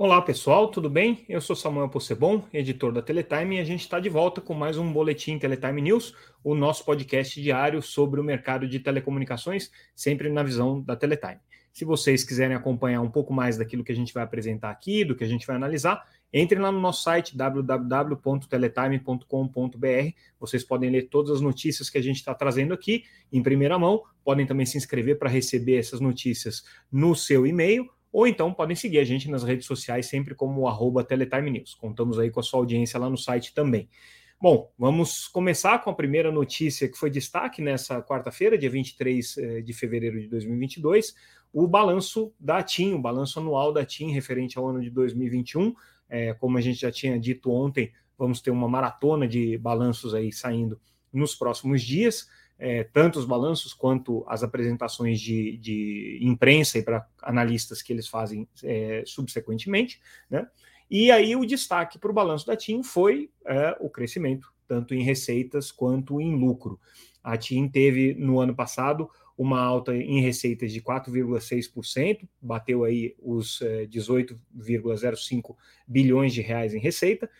Olá pessoal, tudo bem? Eu sou Samuel Possebon, editor da Teletime, e a gente está de volta com mais um Boletim Teletime News, o nosso podcast diário sobre o mercado de telecomunicações, sempre na visão da Teletime. Se vocês quiserem acompanhar um pouco mais daquilo que a gente vai apresentar aqui, do que a gente vai analisar, entrem lá no nosso site www.teletime.com.br. Vocês podem ler todas as notícias que a gente está trazendo aqui em primeira mão, podem também se inscrever para receber essas notícias no seu e-mail ou então podem seguir a gente nas redes sociais, sempre como arroba Teletime News. Contamos aí com a sua audiência lá no site também. Bom, vamos começar com a primeira notícia que foi destaque nessa quarta-feira, dia 23 eh, de fevereiro de 2022, o balanço da TIM, o balanço anual da TIM referente ao ano de 2021. É, como a gente já tinha dito ontem, vamos ter uma maratona de balanços aí saindo nos próximos dias é, tanto os balanços quanto as apresentações de, de imprensa e para analistas que eles fazem é, subsequentemente, né? E aí o destaque para o balanço da TIM foi é, o crescimento, tanto em receitas quanto em lucro. A TIM teve no ano passado uma alta em receitas de 4,6%, bateu aí os 18,05 é, bilhões de reais em receita,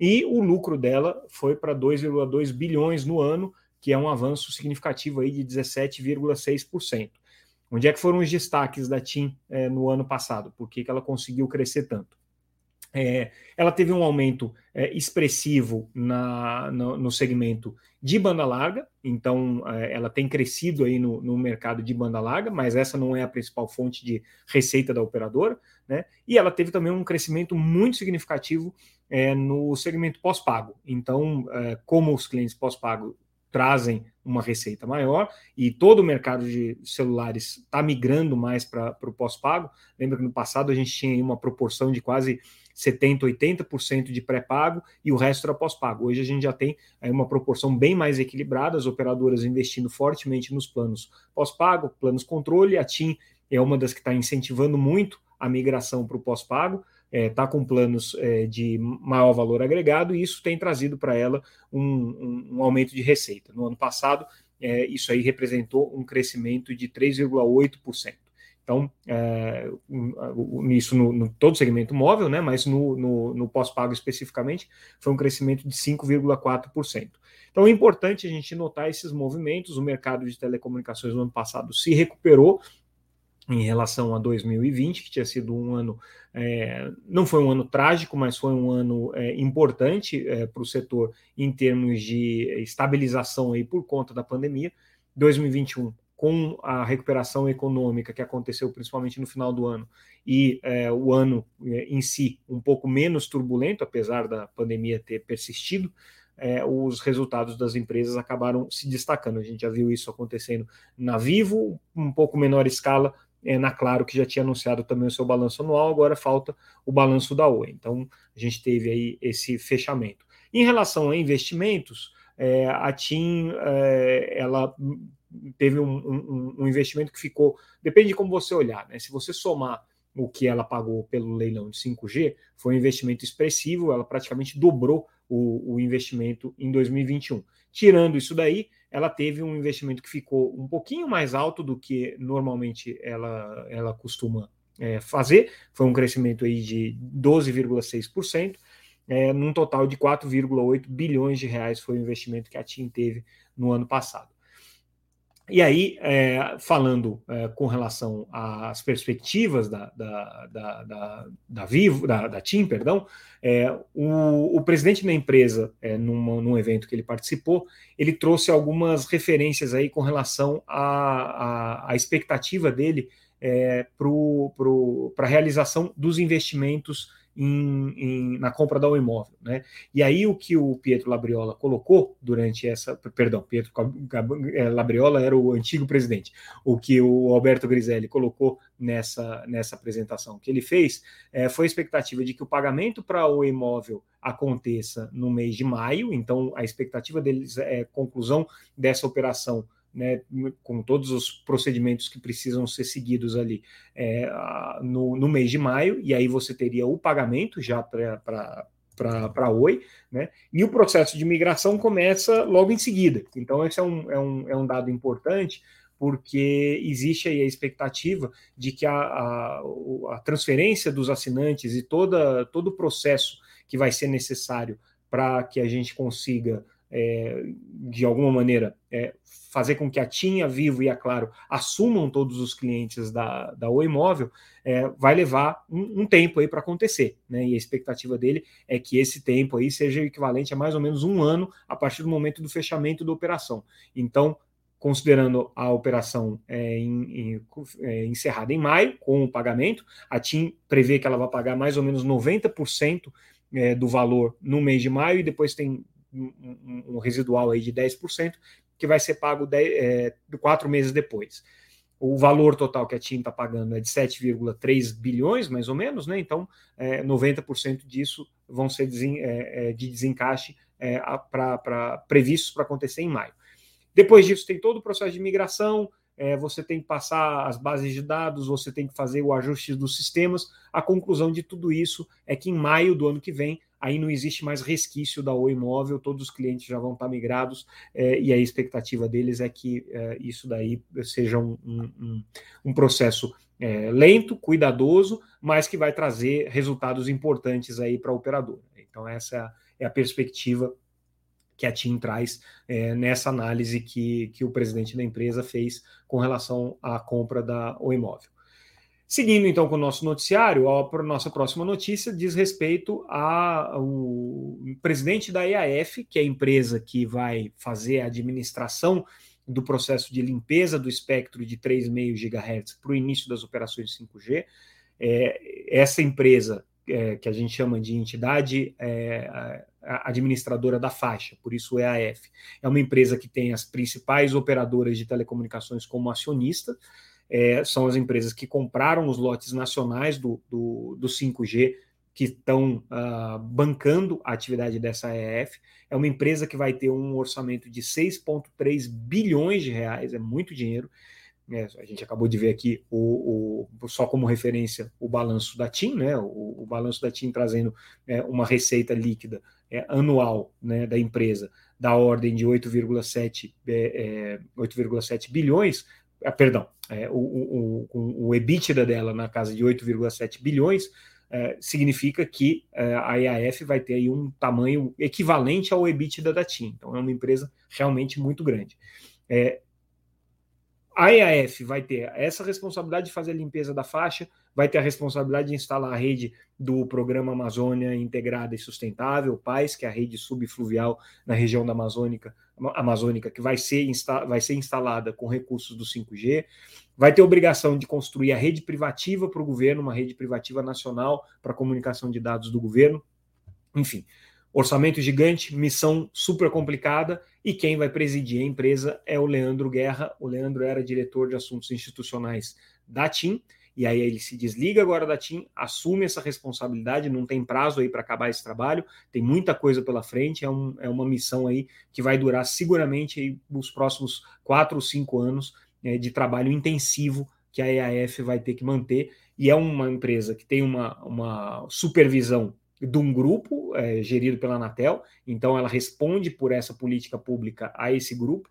e o lucro dela foi para 2,2 bilhões no ano, que é um avanço significativo aí de 17,6%. Onde é que foram os destaques da TIM é, no ano passado? Por que, que ela conseguiu crescer tanto? É, ela teve um aumento é, expressivo na, no, no, segmento de banda larga, então é, ela tem crescido aí no, no, mercado de banda larga, mas essa não é a principal fonte de receita da operadora, né? E ela teve também um crescimento muito significativo é, no segmento pós-pago. Então, é, como os clientes pós-pago trazem uma receita maior e todo o mercado de celulares está migrando mais para o pós-pago. Lembra que no passado a gente tinha uma proporção de quase 70%, 80% de pré-pago e o resto era pós-pago. Hoje a gente já tem aí uma proporção bem mais equilibrada, as operadoras investindo fortemente nos planos pós-pago, planos controle. A TIM é uma das que está incentivando muito a migração para o pós-pago está é, tá com planos é, de maior valor agregado e isso tem trazido para ela um, um, um, aumento de receita. No ano passado, é, isso aí representou um crescimento de 3,8%. Então, é, isso no, no, todo segmento móvel, né, mas no, no, no pós-pago especificamente, foi um crescimento de 5,4%. Então, é importante a gente notar esses movimentos. O mercado de telecomunicações no ano passado se recuperou, em relação a 2020, que tinha sido um ano, é, não foi um ano trágico, mas foi um ano é, importante é, para o setor em termos de estabilização aí por conta da pandemia. 2021, com a recuperação econômica que aconteceu principalmente no final do ano, e é, o ano é, em si um pouco menos turbulento, apesar da pandemia ter persistido, é, os resultados das empresas acabaram se destacando. A gente já viu isso acontecendo na Vivo, um pouco menor escala, é, na Claro, que já tinha anunciado também o seu balanço anual, agora falta o balanço da Oi. Então, a gente teve aí esse fechamento. Em relação a investimentos, é, a TIM é, ela teve um, um, um, investimento que ficou, depende de como você olhar, né? Se você somar o que ela pagou pelo leilão de 5G, foi um investimento expressivo, ela praticamente dobrou o, o investimento em 2021. Tirando isso daí, ela teve um investimento que ficou um pouquinho mais alto do que normalmente ela, ela costuma é, fazer, foi um crescimento aí de 12,6%, é, num total de 4,8 bilhões de reais foi o investimento que a TIM teve no ano passado. E aí, é, falando é, com relação às perspectivas da, da, da, da, da Vivo, da, da TIM, perdão, é, o, o, presidente da empresa, é, numa, num evento que ele participou, ele trouxe algumas referências aí com relação à, à, à expectativa dele é, para a realização dos investimentos em, em, na compra da um imóvel. Né? E aí o que o Pietro Labriola colocou durante essa. Perdão, Pietro é, Labriola era o antigo presidente. O que o Alberto Griselli colocou nessa, nessa apresentação que ele fez é, foi a expectativa de que o pagamento para o imóvel aconteça no mês de maio, então a expectativa deles é conclusão dessa operação né, com todos os procedimentos que precisam ser seguidos ali é, no, no mês de maio, e aí você teria o pagamento já para para Oi, né? E o processo de migração começa logo em seguida. Então, esse é um, é um, é um dado importante, porque existe aí a expectativa de que a, a, a transferência dos assinantes e toda, todo o processo que vai ser necessário para que a gente consiga, é, de alguma maneira, é, fazer com que a TIM, a Vivo e a Claro assumam todos os clientes da, da Oi Móvel, é, vai levar um, um tempo aí para acontecer. Né? E a expectativa dele é que esse tempo aí seja equivalente a mais ou menos um ano a partir do momento do fechamento da operação. Então, considerando a operação é, em, em, é, encerrada em maio, com o pagamento, a TIM prevê que ela vai pagar mais ou menos 90% é, do valor no mês de maio e depois tem um, um, residual aí de 10% que vai ser pago é, quatro meses depois. O valor total que a TIM está pagando é de 7,3 bilhões, mais ou menos, né? Então, é, 90% disso vão ser desen, é, é de desencaixe é, previstos para acontecer em maio. Depois disso, tem todo o processo de migração, é, você tem que passar as bases de dados, você tem que fazer o ajuste dos sistemas. A conclusão de tudo isso é que em maio do ano que vem, aí não existe mais resquício da Oi Móvel, todos os clientes já vão estar migrados, é, e a expectativa deles é que é, isso daí seja um, um, um processo é, lento, cuidadoso, mas que vai trazer resultados importantes aí para a operadora. Então, essa é a perspectiva que a TIM traz é, nessa análise que, que o presidente da empresa fez com relação à compra da o imóvel. Seguindo então com o nosso noticiário, a nossa próxima notícia diz respeito ao presidente da EAF, que é a empresa que vai fazer a administração do processo de limpeza do espectro de 3,5 GHz para o início das operações 5G. É, essa empresa, é, que a gente chama de entidade é, administradora da faixa, por isso é EAF. É uma empresa que tem as principais operadoras de telecomunicações como acionista, é, são as empresas que compraram os lotes nacionais do, do, do 5G, que estão uh, bancando a atividade dessa EF. É uma empresa que vai ter um orçamento de 6,3 bilhões de reais, é muito dinheiro. É, a gente acabou de ver aqui o, o, só como referência o balanço da TIM, né? O, o balanço da TIM trazendo é, uma receita líquida é, anual né, da empresa da ordem de 8,7 é, 8,7 é, bilhões, ah, perdão, é, o, o, o, o EBITDA dela na casa de 8,7 bilhões, é, significa que é, a EAF vai ter aí um tamanho equivalente ao EBITDA da TIM. Então é uma empresa realmente muito grande. É, a EAF vai ter essa responsabilidade de fazer a limpeza da faixa, vai ter a responsabilidade de instalar a rede do Programa Amazônia Integrada e Sustentável, PAIS, que é a rede subfluvial na região da Amazônica, Amazônica que vai ser, insta, vai ser instalada com recursos do 5G, vai ter obrigação de construir a rede privativa para o governo, uma rede privativa nacional para comunicação de dados do governo, enfim, orçamento gigante, missão super complicada, e quem vai presidir a empresa é o Leandro Guerra. O Leandro era diretor de assuntos institucionais da TIM, e aí ele se desliga agora da TIM, assume essa responsabilidade, não tem prazo aí para acabar esse trabalho, tem muita coisa pela frente, é, um, é uma missão aí que vai durar seguramente aí os próximos quatro ou cinco anos é, de trabalho intensivo que a EAF vai ter que manter, e é uma empresa que tem uma, uma supervisão de um grupo é, gerido pela Anatel, então ela responde por essa política pública a esse grupo.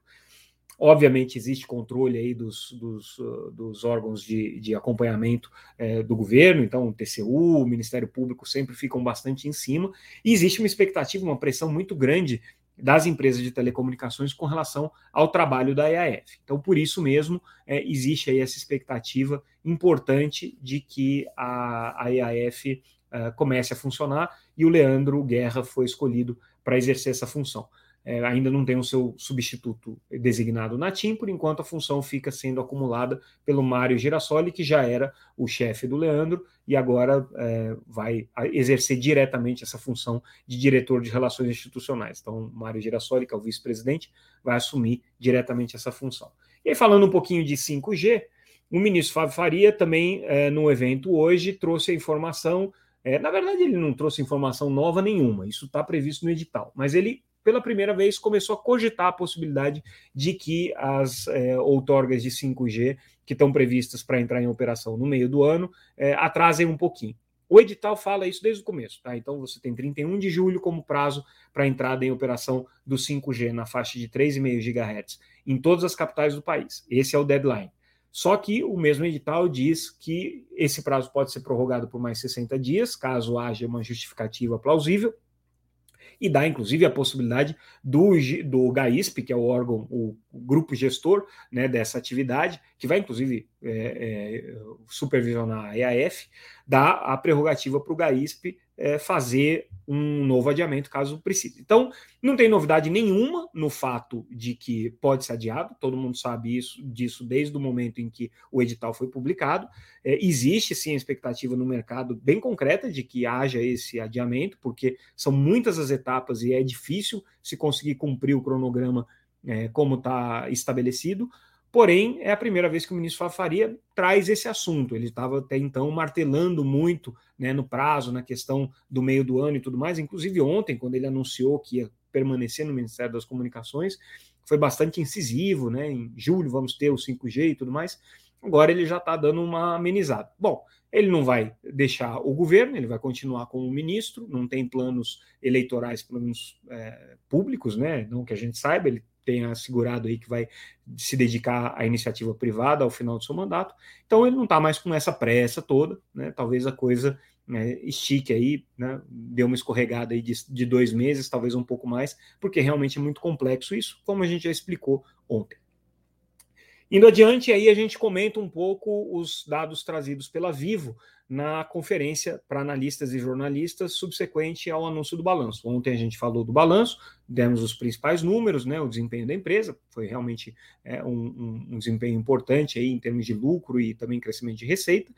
Obviamente, existe controle aí dos, dos, dos órgãos de, de acompanhamento é, do governo, então o TCU, o Ministério Público sempre ficam bastante em cima, e existe uma expectativa, uma pressão muito grande das empresas de telecomunicações com relação ao trabalho da EAF. Então, por isso mesmo, é, existe aí essa expectativa importante de que a, a EAF uh, comece a funcionar e o Leandro Guerra foi escolhido para exercer essa função. É, ainda não tem o seu substituto designado na TIM, por enquanto a função fica sendo acumulada pelo Mário Girassoli, que já era o chefe do Leandro e agora é, vai exercer diretamente essa função de diretor de relações institucionais. Então, Mário Girassoli, que é o vice-presidente, vai assumir diretamente essa função. E aí, falando um pouquinho de 5G, o ministro Fábio Faria também, é, no evento hoje, trouxe a informação é, na verdade, ele não trouxe informação nova nenhuma, isso está previsto no edital, mas ele, pela primeira vez, começou a cogitar a possibilidade de que as é, outorgas de 5G que estão previstas para entrar em operação no meio do ano é, atrasem um pouquinho. O edital fala isso desde o começo, tá? Então você tem 31 de julho como prazo para entrada em operação do 5G na faixa de 3,5 GHz em todas as capitais do país. Esse é o deadline. Só que o mesmo edital diz que esse prazo pode ser prorrogado por mais 60 dias, caso haja uma justificativa plausível, e dá inclusive a possibilidade do, do GAISP, que é o órgão, o, grupo gestor né, dessa atividade, que vai inclusive é, é, supervisionar a EAF, dá a prerrogativa para o GAISP é, fazer um novo adiamento caso precise. Então, não tem novidade nenhuma no fato de que pode ser adiado, todo mundo sabe isso, disso desde o momento em que o edital foi publicado. É, existe sim a expectativa no mercado bem concreta de que haja esse adiamento, porque são muitas as etapas e é difícil se conseguir cumprir o cronograma é, como está estabelecido. Porém, é a primeira vez que o ministro Faria traz esse assunto. Ele estava até então martelando muito né, no prazo, na questão do meio do ano e tudo mais. Inclusive, ontem, quando ele anunciou que ia permanecer no Ministério das Comunicações, foi bastante incisivo. Né? Em julho vamos ter o 5G e tudo mais. Agora ele já está dando uma amenizada. Bom, ele não vai deixar o governo, ele vai continuar como ministro, não tem planos eleitorais, planos é, públicos, né? Não que a gente saiba, ele tem assegurado aí que vai se dedicar à iniciativa privada ao final do seu mandato. Então ele não está mais com essa pressa toda, né? Talvez a coisa né, estique aí, né? Deu uma escorregada aí de, de dois meses, talvez um pouco mais, porque realmente é muito complexo isso, como a gente já explicou ontem. Indo adiante, aí a gente comenta um pouco os dados trazidos pela Vivo na conferência para analistas e jornalistas subsequente ao anúncio do balanço. Ontem a gente falou do balanço, demos os principais números, né, o desempenho da empresa, foi realmente é, um, um, um, desempenho importante aí em termos de lucro e também crescimento de receita.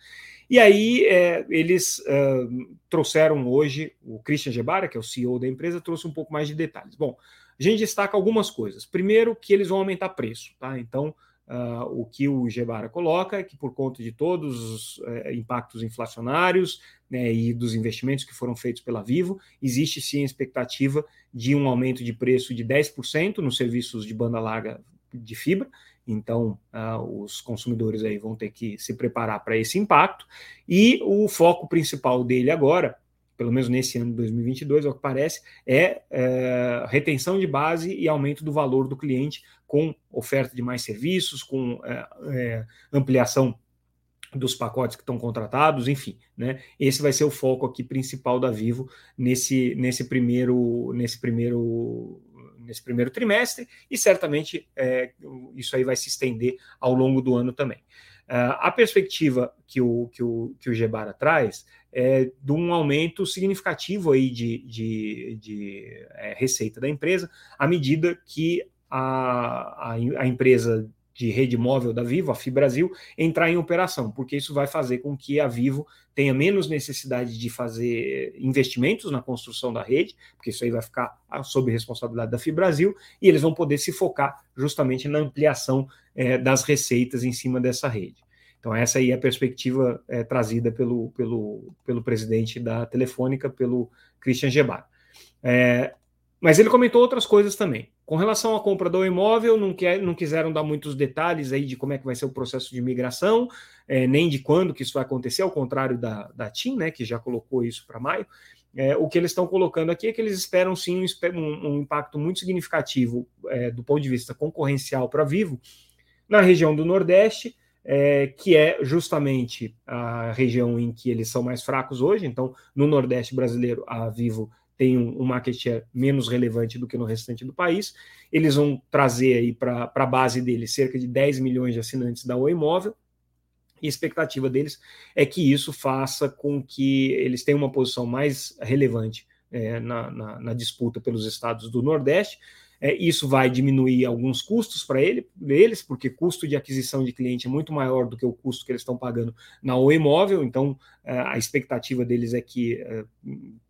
E aí é, eles uh, trouxeram hoje, o Christian Gebara, que é o CEO da empresa, trouxe um pouco mais de detalhes. Bom, a gente destaca algumas coisas. Primeiro, que eles vão aumentar preço, tá? Então, Uh, o que o Gebara coloca que, por conta de todos os uh, impactos inflacionários né, e dos investimentos que foram feitos pela Vivo, existe sim a expectativa de um aumento de preço de 10% nos serviços de banda larga de fibra. Então, uh, os consumidores aí vão ter que se preparar para esse impacto. E o foco principal dele agora pelo menos nesse ano de 2022, ao que parece, é, é, retenção de base e aumento do valor do cliente com oferta de mais serviços, com é, é, ampliação dos pacotes que estão contratados, enfim, né? Esse vai ser o foco aqui principal da Vivo nesse, nesse primeiro nesse primeiro nesse primeiro trimestre e certamente é, isso aí vai se estender ao longo do ano também. Uh, a perspectiva que o, que o, que o Gebara traz é de um aumento significativo aí de, de, de é, receita da empresa, à medida que a, a, a empresa de rede móvel da Vivo, a Fibrasil, entrar em operação, porque isso vai fazer com que a Vivo tenha menos necessidade de fazer investimentos na construção da rede, porque isso aí vai ficar sob responsabilidade da Fibrasil, e eles vão poder se focar justamente na ampliação é, das receitas em cima dessa rede. Então, essa aí é a perspectiva é, trazida pelo, pelo, pelo presidente da Telefônica, pelo Christian Gebar. É, mas ele comentou outras coisas também. Com relação à compra do imóvel, não, quer, não quiseram dar muitos detalhes aí de como é que vai ser o processo de migração, é, nem de quando que isso vai acontecer, ao contrário da, da TIM, né, que já colocou isso para maio. É, o que eles estão colocando aqui é que eles esperam sim um, um impacto muito significativo é, do ponto de vista concorrencial para Vivo na região do Nordeste, é, que é justamente a região em que eles são mais fracos hoje. Então, no Nordeste brasileiro, a Vivo tem um, market share menos relevante do que no restante do país. Eles vão trazer aí para a base deles cerca de 10 milhões de assinantes da Oi Móvel. E a expectativa deles é que isso faça com que eles tenham uma posição mais relevante é, na, na, na disputa pelos estados do Nordeste, é, isso vai diminuir alguns custos para ele, eles, porque custo de aquisição de cliente é muito maior do que o custo que eles estão pagando na Oi Móvel, então é, a expectativa deles é que, é,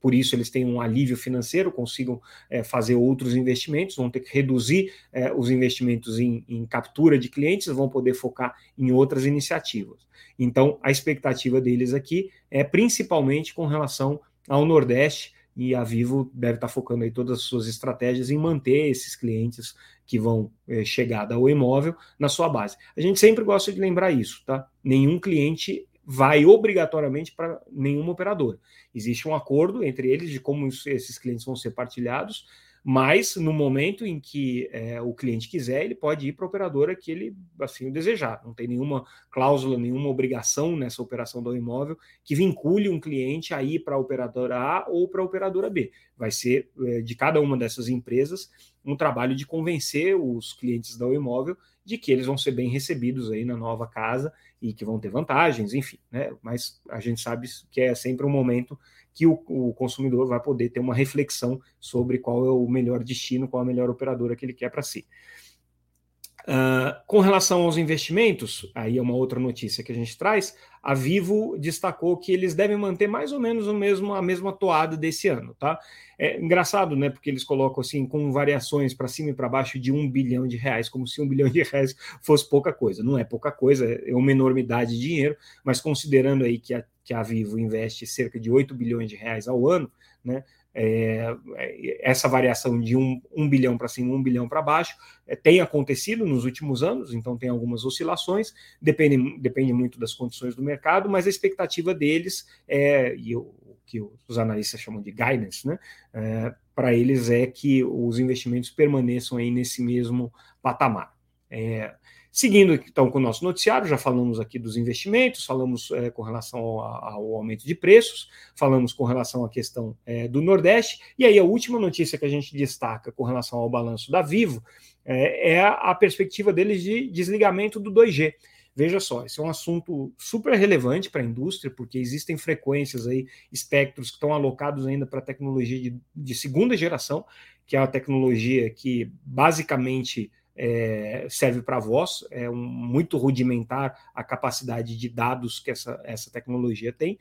por isso, eles tenham um alívio financeiro, consigam é, fazer outros investimentos, vão ter que reduzir os investimentos em, em captura de clientes, vão poder focar em outras iniciativas. Então, a expectativa deles aqui é principalmente com relação ao Nordeste, e a Vivo deve estar focando aí todas as suas estratégias em manter esses clientes que vão é, chegar da Oi Imóvel na sua base. A gente sempre gosta de lembrar isso, tá? Nenhum cliente vai obrigatoriamente para nenhuma operadora. Existe um acordo entre eles de como esses clientes vão ser partilhados, mas no momento em que é, o cliente quiser, ele pode ir para a operadora que ele assim desejar. Não tem nenhuma cláusula, nenhuma obrigação nessa operação do imóvel que vincule um cliente a ir para a operadora A ou para a operadora B. Vai ser é, de cada uma dessas empresas um trabalho de convencer os clientes do imóvel de que eles vão ser bem recebidos aí na nova casa e que vão ter vantagens, enfim, né? Mas a gente sabe que é sempre um momento que o, o, consumidor vai poder ter uma reflexão sobre qual é o melhor destino, qual a melhor operadora que ele quer para si. Uh, com relação aos investimentos, aí é uma outra notícia que a gente traz. A Vivo destacou que eles devem manter mais ou menos o mesmo, a mesma toada desse ano, tá? É engraçado, né? Porque eles colocam assim com variações para cima e para baixo de um bilhão de reais, como se um bilhão de reais fosse pouca coisa. Não é pouca coisa, é uma enormidade de dinheiro, mas considerando aí que a, que a Vivo investe cerca de 8 bilhões de reais ao ano, né? É, é, essa variação de um, um bilhão para cima, um bilhão para baixo, é, tem acontecido nos últimos anos, então tem algumas oscilações, depende, depende muito das condições do mercado, mas a expectativa deles é, e o que os analistas chamam de guidance, né? É, para eles é que os investimentos permaneçam aí nesse mesmo patamar. Seguindo então com o nosso noticiário, já falamos aqui dos investimentos, falamos é, com relação ao, ao, aumento de preços, falamos com relação à questão é, do Nordeste, e aí a última notícia que a gente destaca com relação ao balanço da Vivo é, é a, a perspectiva deles de desligamento do 2G. Veja só, esse é um assunto super relevante para a indústria, porque existem frequências aí, espectros que estão alocados ainda para tecnologia de, de segunda geração, que é a tecnologia que basicamente é, serve para voz, é um, muito rudimentar a capacidade de dados que essa, essa tecnologia tem.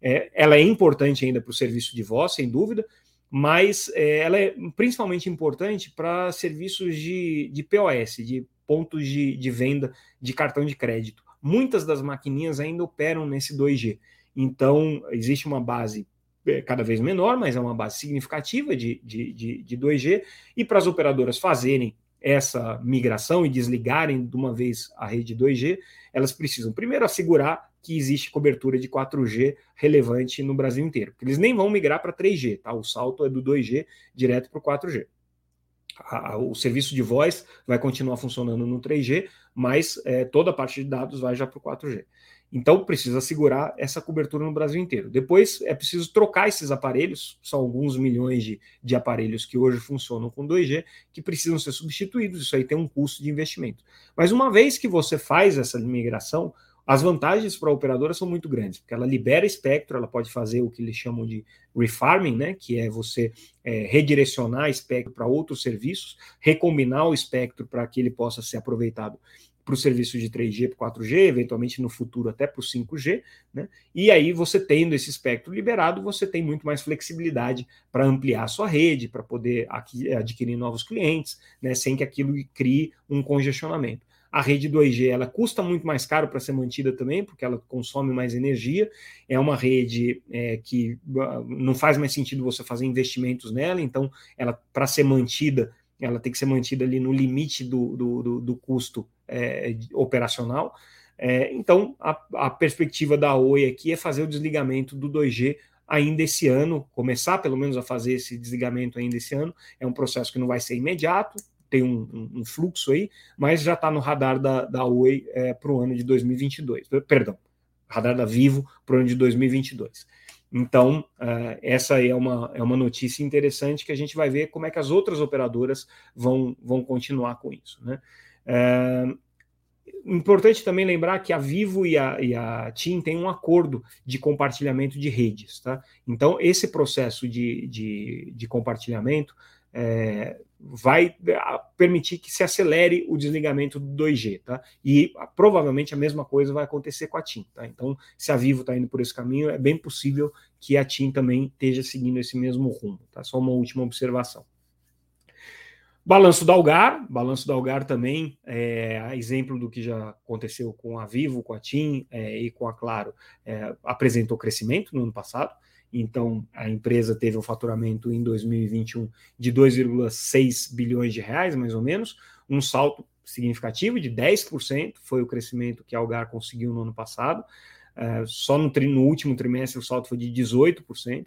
É, ela é importante ainda para o serviço de voz, sem dúvida, mas é, ela é principalmente importante para serviços de, de POS, de pontos de, de venda de cartão de crédito. Muitas das maquininhas ainda operam nesse 2G. Então, existe uma base é, cada vez menor, mas é uma base significativa de, de, de, de 2G, e para as operadoras fazerem essa migração e desligarem de uma vez a rede 2G, elas precisam primeiro assegurar que existe cobertura de 4G relevante no Brasil inteiro, porque eles nem vão migrar para 3G, tá? O salto é do 2G direto para o 4G. o serviço de voz vai continuar funcionando no 3G, mas é, toda a parte de dados vai já para o 4G. Então precisa assegurar essa cobertura no Brasil inteiro. Depois é preciso trocar esses aparelhos, são alguns milhões de, de aparelhos que hoje funcionam com 2G, que precisam ser substituídos. Isso aí tem um custo de investimento. Mas uma vez que você faz essa migração, as vantagens para a operadora são muito grandes, porque ela libera espectro, ela pode fazer o que eles chamam de refarming, né, que é você é, redirecionar espectro para outros serviços, recombinar o espectro para que ele possa ser aproveitado para o serviço de 3G para 4G, eventualmente no futuro até para o 5G, né? E aí você tendo esse espectro liberado, você tem muito mais flexibilidade para ampliar a sua rede, para poder adquirir novos clientes, né? Sem que aquilo crie um congestionamento. A rede 2G ela custa muito mais caro para ser mantida também, porque ela consome mais energia. É uma rede é, que ah, não faz mais sentido você fazer investimentos nela, então ela para ser mantida ela tem que ser mantida ali no limite do, do, do, do custo é, operacional. É, então, a, a, perspectiva da Oi aqui é fazer o desligamento do 2G ainda esse ano, começar pelo menos a fazer esse desligamento ainda esse ano. É um processo que não vai ser imediato, tem um, um, um fluxo aí, mas já está no radar da, da Oi é, para o ano de 2022. Perdão, radar da Vivo para o ano de 2022. Então, uh, essa é uma, é uma notícia interessante que a gente vai ver como é que as outras operadoras vão, vão continuar com isso. Né? Uh, importante também lembrar que a Vivo e a, e a TIM têm um acordo de compartilhamento de redes. Tá? Então, esse processo de, de, de compartilhamento é, vai permitir que se acelere o desligamento do 2G, tá? E provavelmente a mesma coisa vai acontecer com a TIM, tá? Então, se a Vivo está indo por esse caminho, é bem possível que a TIM também esteja seguindo esse mesmo rumo, tá? Só uma última observação. Balanço da Algar, balanço da Algar também, é, exemplo do que já aconteceu com a Vivo, com a TIM é, e com a Claro, é, apresentou crescimento no ano passado. Então, a empresa teve um faturamento em 2021 de 2,6 bilhões de reais, mais ou menos, um salto significativo de 10%, foi o crescimento que a Algar conseguiu no ano passado. é, só no, no, último trimestre o salto foi de 18%.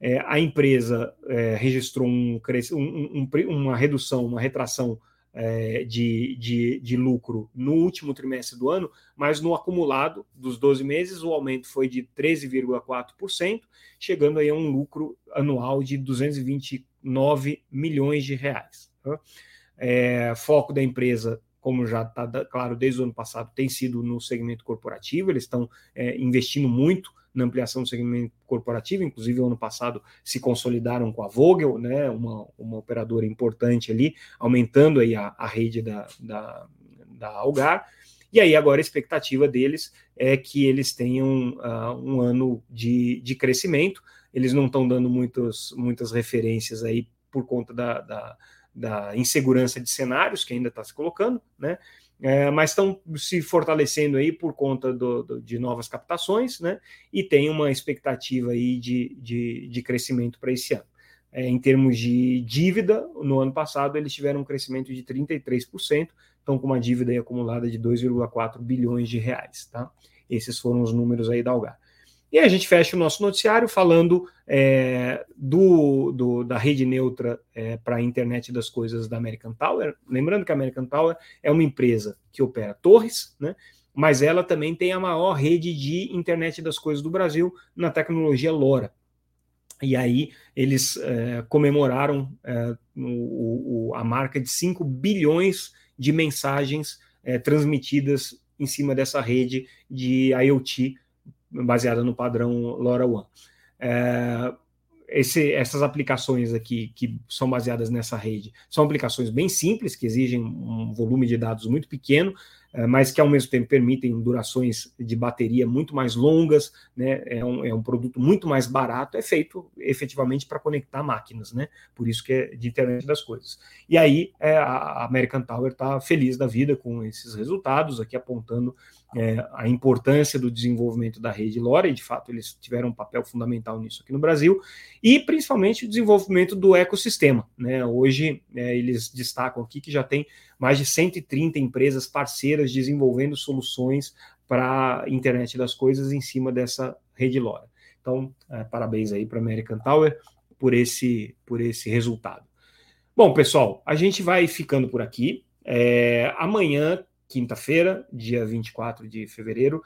É, a empresa é, registrou um, um, um, uma redução, uma retração é, de, de, de, lucro no último trimestre do ano, mas no acumulado dos 12 meses o aumento foi de 13,4%, chegando aí a um lucro anual de 229 milhões de reais. Tá? É, foco da empresa como já está claro desde o ano passado, tem sido no segmento corporativo, eles estão é, investindo muito na ampliação do segmento corporativo, inclusive ano passado se consolidaram com a Vogel, né, uma, uma operadora importante ali, aumentando aí a, a rede da, da, da Algar, e aí agora a expectativa deles é que eles tenham uh, um ano de, de crescimento, eles não estão dando muitos, muitas referências aí por conta da, da, da insegurança de cenários que ainda está se colocando, né? é, mas estão se fortalecendo aí por conta do, do, de novas captações, né? E tem uma expectativa aí de, de, de crescimento para esse ano. É, em termos de dívida, no ano passado eles tiveram um crescimento de 33%, estão com uma dívida acumulada de 2,4 bilhões de reais, tá? Esses foram os números aí da Algar. E a gente fecha o nosso noticiário falando é, do, do, da rede neutra é, para a internet das coisas da American Tower. Lembrando que a American Tower é uma empresa que opera torres, né? mas ela também tem a maior rede de internet das coisas do Brasil na tecnologia LoRa. E aí eles é, comemoraram é, o, o, a marca de 5 bilhões de mensagens é, transmitidas em cima dessa rede de IoT baseada no padrão LoRaWAN. É, esse, essas aplicações aqui que são baseadas nessa rede são aplicações bem simples, que exigem um volume de dados muito pequeno, é, mas que ao mesmo tempo permitem durações de bateria muito mais longas, né? É um, é um produto muito mais barato, é feito efetivamente para conectar máquinas, né? Por isso que é de internet das coisas. E aí é, a American Tower está feliz da vida com esses resultados, aqui apontando é, a importância do desenvolvimento da rede LoRa, e de fato eles tiveram um papel fundamental nisso aqui no Brasil, e principalmente o desenvolvimento do ecossistema. Né? Hoje é, eles destacam aqui que já tem mais de 130 empresas parceiras desenvolvendo soluções para a internet das coisas em cima dessa rede LoRa. Então, é, parabéns aí para a American Tower por esse, por esse resultado. Bom, pessoal, a gente vai ficando por aqui. É, amanhã quinta-feira, dia 24 de fevereiro.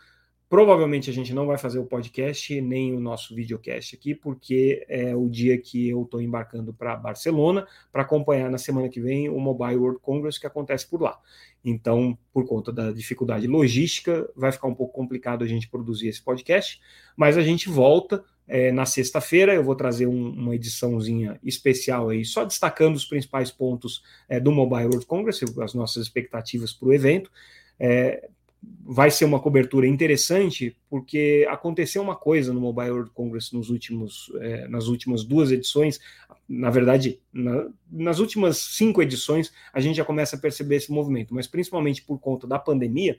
Provavelmente a gente não vai fazer o podcast nem o nosso videocast aqui, porque é o dia que eu estou embarcando para Barcelona para acompanhar na semana que vem o Mobile World Congress que acontece por lá. Então, por conta da dificuldade logística, vai ficar um pouco complicado a gente produzir esse podcast, mas a gente volta é, na sexta-feira. Eu vou trazer um, uma ediçãozinha especial aí, só destacando os principais pontos é, do Mobile World Congress, as nossas expectativas para o evento. É, vai ser uma cobertura interessante, porque aconteceu uma coisa no Mobile World Congress nos últimos, é, nas últimas duas edições. Na verdade, na, nas últimas cinco edições, a gente já começa a perceber esse movimento, mas principalmente por conta da pandemia,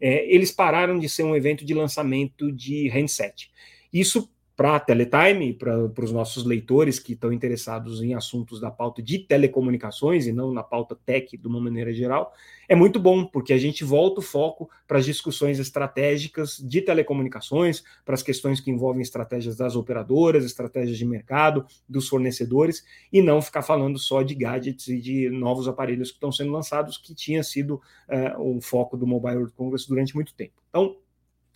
é, eles pararam de ser um evento de lançamento de handset. Isso para a Teletime, para os nossos leitores que estão interessados em assuntos da pauta de telecomunicações e não na pauta tech de uma maneira geral, é muito bom, porque a gente volta o foco para as discussões estratégicas de telecomunicações, para as questões que envolvem estratégias das operadoras, estratégias de mercado, dos fornecedores, e não ficar falando só de gadgets e de novos aparelhos que estão sendo lançados, que tinha sido é, o foco do Mobile World Congress durante muito tempo. Então,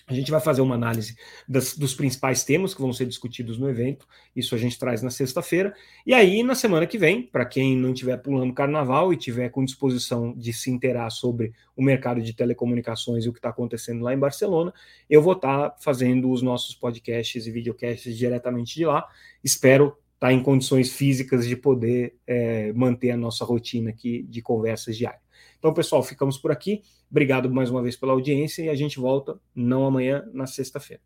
a gente vai fazer uma análise das, dos principais temas que vão ser discutidos no evento. Isso a gente traz na sexta-feira. E aí, na semana que vem, para quem não estiver pulando carnaval e tiver com disposição de se inteirar sobre o mercado de telecomunicações e o que está acontecendo lá em Barcelona, eu vou estar tá fazendo os nossos podcasts e videocasts diretamente de lá. Espero estar tá em condições físicas de poder é, manter a nossa rotina aqui de conversas diárias. Então, pessoal, ficamos por aqui. Obrigado mais uma vez pela audiência e a gente volta não amanhã, na sexta-feira.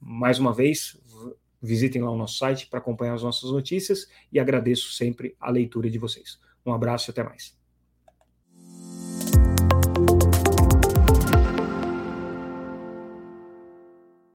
Mais uma vez, visitem lá o nosso site para acompanhar as nossas notícias e agradeço sempre a leitura de vocês. Um abraço e até mais.